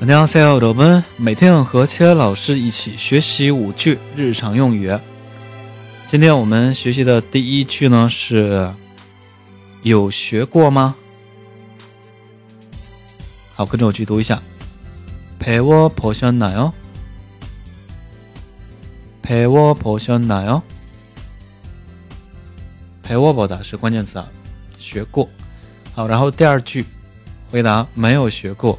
안녕하세요，我们每天和切尔老师一起学习五句日常用语。今天我们学习的第一句呢是有学过吗？好，跟着我去读一下。배워보셨나 요？ 배워보셨나 요？ 陪我보다是关键词啊，学过。好，然后第二句回答没有学过。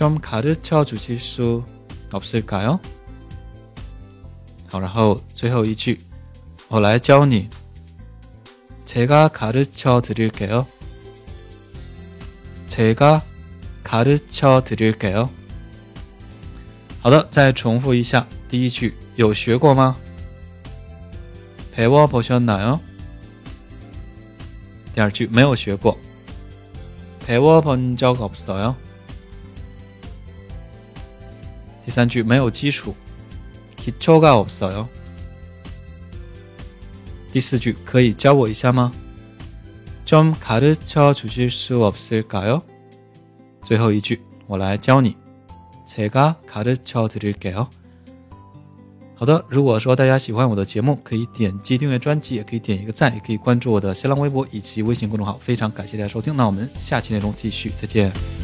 좀 가르쳐 주실 수 없을까요? 好，然后最后一句，我来教你。 제가 가르쳐 드릴게요. 제가 가르쳐 드릴게요. 好的，再重复一下第一句，有学过吗？ 배워 보셨나요? 第二句没有学过。 배워 본적 없어요. 第三句没有基础，기초가없어 요。 第四句可以教我一下吗？좀가르쳐주실수없을까 요？ 最后一句我来教你，제가가르쳐드릴게 요。 好的，如果说大家喜欢我的节目，可以点击订阅专辑，也可以点一个赞，也可以关注我的新浪微博以及微信公众号。非常感谢大家收听，那我们下期内容继续，再见。